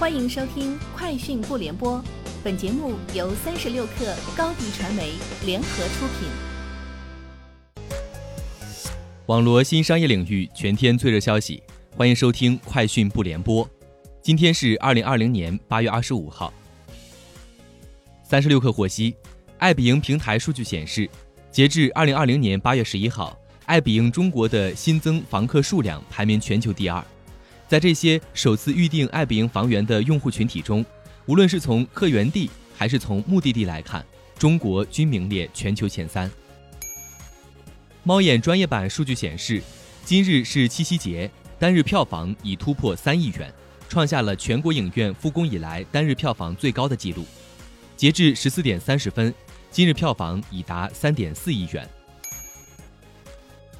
欢迎收听《快讯不联播》，本节目由三十六克高低传媒联合出品。网罗新商业领域全天最热消息，欢迎收听《快讯不联播》。今天是二零二零年八月二十五号。三十六氪获悉，爱彼迎平台数据显示，截至二零二零年八月十一号，爱彼迎中国的新增房客数量排名全球第二。在这些首次预订爱彼迎房源的用户群体中，无论是从客源地还是从目的地来看，中国均名列全球前三。猫眼专业版数据显示，今日是七夕节，单日票房已突破三亿元，创下了全国影院复工以来单日票房最高的纪录。截至十四点三十分，今日票房已达三点四亿元。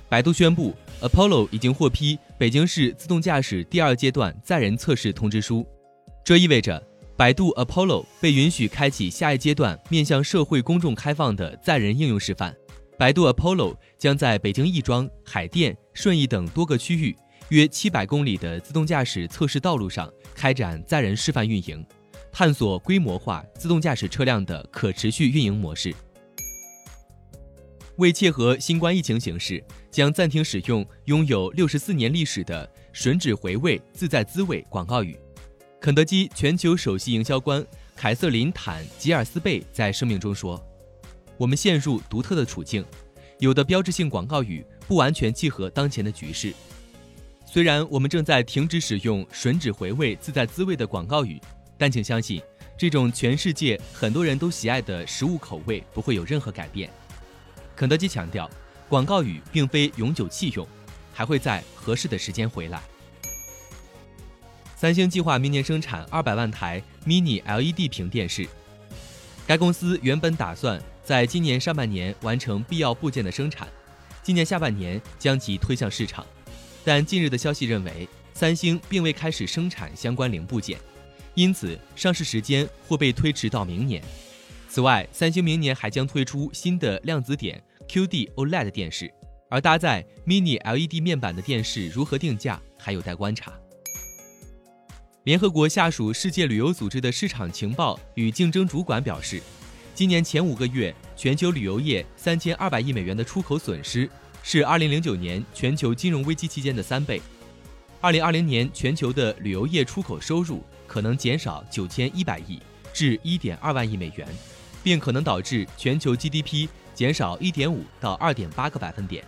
百度宣布，Apollo 已经获批北京市自动驾驶第二阶段载人测试通知书，这意味着百度 Apollo 被允许开启下一阶段面向社会公众开放的载人应用示范。百度 Apollo 将在北京亦庄、海淀、顺义等多个区域约七百公里的自动驾驶测试道路上开展载人示范运营，探索规模化自动驾驶车辆的可持续运营模式。为切合新冠疫情形势，将暂停使用拥有六十四年历史的“吮指回味，自在滋味”广告语。肯德基全球首席营销官凯瑟琳·坦吉尔斯贝在声明中说：“我们陷入独特的处境，有的标志性广告语不完全契合当前的局势。虽然我们正在停止使用‘吮指回味，自在滋味’的广告语，但请相信，这种全世界很多人都喜爱的食物口味不会有任何改变。”肯德基强调，广告语并非永久弃用，还会在合适的时间回来。三星计划明年生产二百万台 Mini LED 屏电视。该公司原本打算在今年上半年完成必要部件的生产，今年下半年将其推向市场。但近日的消息认为，三星并未开始生产相关零部件，因此上市时间或被推迟到明年。此外，三星明年还将推出新的量子点。QD OLED 电视，而搭载 Mini LED 面板的电视如何定价还有待观察。联合国下属世界旅游组织的市场情报与竞争主管表示，今年前五个月全球旅游业三千二百亿美元的出口损失是二零零九年全球金融危机期间的三倍。二零二零年全球的旅游业出口收入可能减少九千一百亿至一点二万亿美元，并可能导致全球 GDP。减少一点五到二点八个百分点。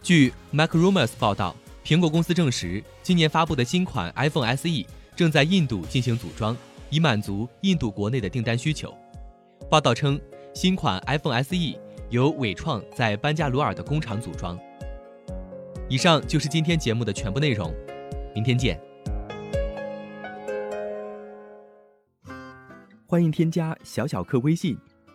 据 Macrumors 报道，苹果公司证实，今年发布的新款 iPhone SE 正在印度进行组装，以满足印度国内的订单需求。报道称，新款 iPhone SE 由伟创在班加罗尔的工厂组装。以上就是今天节目的全部内容，明天见。欢迎添加小小客微信。